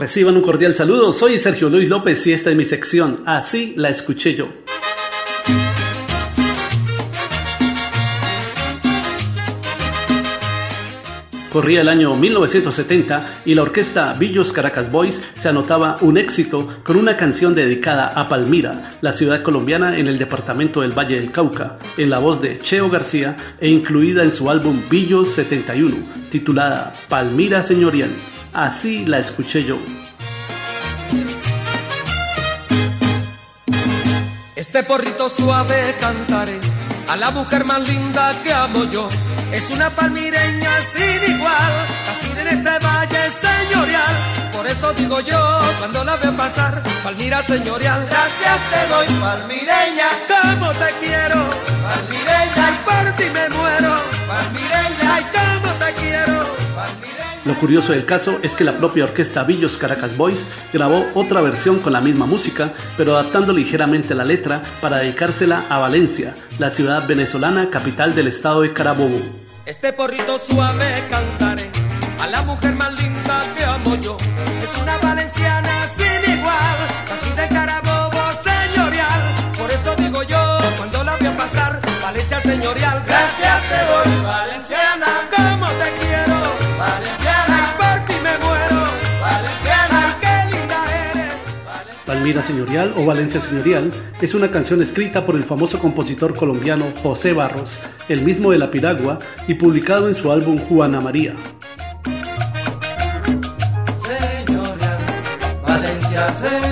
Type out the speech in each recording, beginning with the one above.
Reciban un cordial saludo, soy Sergio Luis López y esta es mi sección, así la escuché yo. Corría el año 1970 y la orquesta Villos Caracas Boys se anotaba un éxito con una canción dedicada a Palmira, la ciudad colombiana en el departamento del Valle del Cauca, en la voz de Cheo García e incluida en su álbum Villos 71, titulada Palmira Señorial. Así la escuché yo. Este porrito suave cantaré a la mujer más linda que amo yo. Es una palmireña sin igual, casi en este valle señorial. Por eso digo yo, cuando la veo pasar, Palmira señorial, gracias te doy, palmireña. Como te quiero, palmireña, y por ti me muero, Lo curioso del caso es que la propia orquesta Villos Caracas Boys grabó otra versión con la misma música, pero adaptando ligeramente la letra para dedicársela a Valencia, la ciudad venezolana capital del estado de Carabobo. Este porrito suave cantaré a la mujer más linda que amo yo. Es una valenciana sin igual, casi de Carabobo señorial. Por eso digo yo, cuando la veo pasar, Valencia señorial, gracias te doy, valenciana. Señorial o Valencia Señorial es una canción escrita por el famoso compositor colombiano José Barros, el mismo de La Piragua, y publicado en su álbum Juana María. Valencia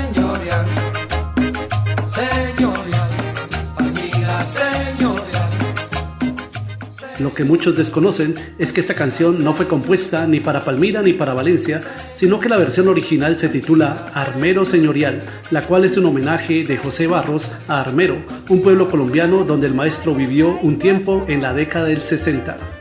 Lo que muchos desconocen es que esta canción no fue compuesta ni para Palmira ni para Valencia, sino que la versión original se titula Armero Señorial, la cual es un homenaje de José Barros a Armero, un pueblo colombiano donde el maestro vivió un tiempo en la década del 60.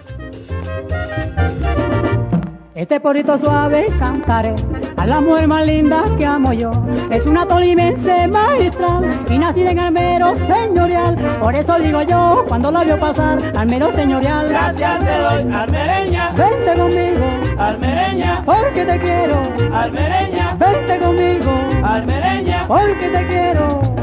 Este porrito suave cantaré a la mujer más linda que amo yo. Es una tolimense magistral y nacida en Almero señorial. Por eso digo yo, cuando la veo pasar, Almero señorial. Gracias te doy, almereña, Vente conmigo, almereña, porque te quiero. almereña, Vente conmigo, almereña, porque te quiero.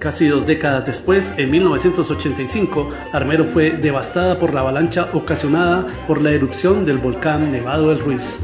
Casi dos décadas después, en 1985, Armero fue devastada por la avalancha ocasionada por la erupción del volcán Nevado del Ruiz.